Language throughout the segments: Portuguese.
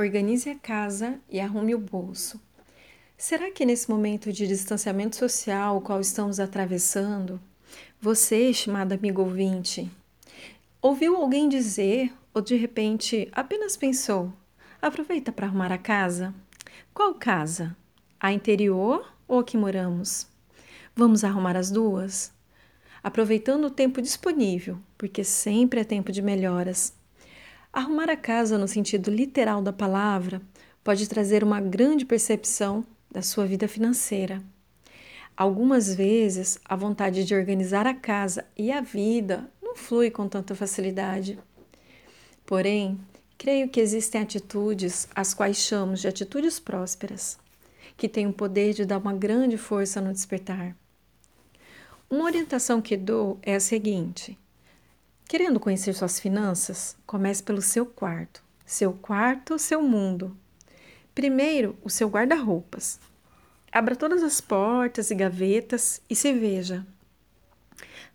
organize a casa e arrume o bolso. Será que nesse momento de distanciamento social o qual estamos atravessando, você, estimado amigo ouvinte, ouviu alguém dizer ou de repente apenas pensou: aproveita para arrumar a casa? Qual casa? A interior ou a que moramos? Vamos arrumar as duas? Aproveitando o tempo disponível, porque sempre é tempo de melhoras. Arrumar a casa no sentido literal da palavra pode trazer uma grande percepção da sua vida financeira. Algumas vezes, a vontade de organizar a casa e a vida não flui com tanta facilidade. Porém, creio que existem atitudes, as quais chamamos de atitudes prósperas, que têm o poder de dar uma grande força no despertar. Uma orientação que dou é a seguinte: Querendo conhecer suas finanças, comece pelo seu quarto. Seu quarto, seu mundo. Primeiro, o seu guarda-roupas. Abra todas as portas e gavetas e se veja.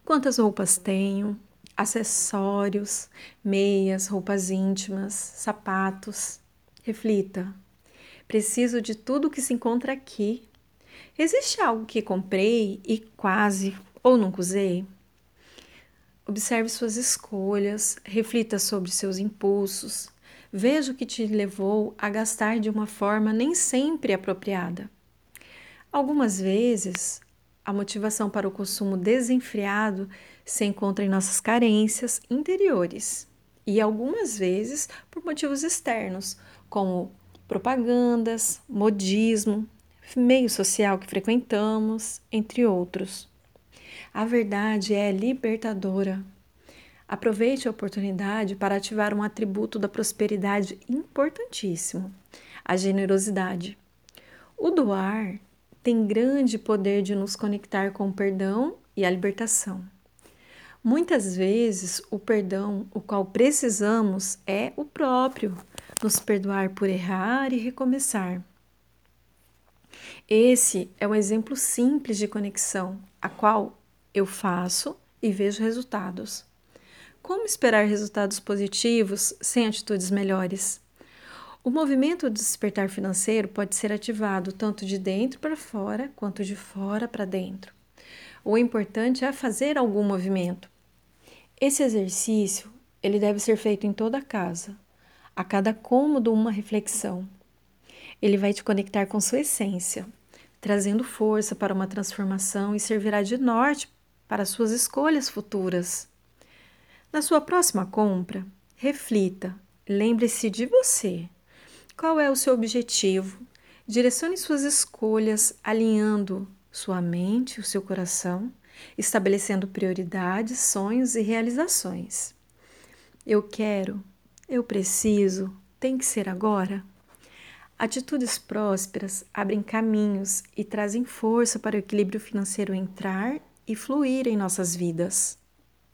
Quantas roupas tenho? Acessórios, meias, roupas íntimas, sapatos. Reflita. Preciso de tudo que se encontra aqui. Existe algo que comprei e quase ou nunca usei? Observe suas escolhas, reflita sobre seus impulsos, veja o que te levou a gastar de uma forma nem sempre apropriada. Algumas vezes, a motivação para o consumo desenfreado se encontra em nossas carências interiores e algumas vezes por motivos externos, como propagandas, modismo, meio social que frequentamos, entre outros. A verdade é libertadora. Aproveite a oportunidade para ativar um atributo da prosperidade importantíssimo: a generosidade. O doar tem grande poder de nos conectar com o perdão e a libertação. Muitas vezes, o perdão, o qual precisamos, é o próprio, nos perdoar por errar e recomeçar. Esse é um exemplo simples de conexão, a qual eu faço e vejo resultados. Como esperar resultados positivos sem atitudes melhores? O movimento do despertar financeiro pode ser ativado tanto de dentro para fora quanto de fora para dentro. O importante é fazer algum movimento. Esse exercício ele deve ser feito em toda a casa, a cada cômodo uma reflexão. Ele vai te conectar com sua essência, trazendo força para uma transformação e servirá de norte para suas escolhas futuras. Na sua próxima compra, reflita, lembre-se de você. Qual é o seu objetivo? Direcione suas escolhas alinhando sua mente, o seu coração, estabelecendo prioridades, sonhos e realizações. Eu quero, eu preciso, tem que ser agora. Atitudes prósperas abrem caminhos e trazem força para o equilíbrio financeiro entrar e fluir em nossas vidas.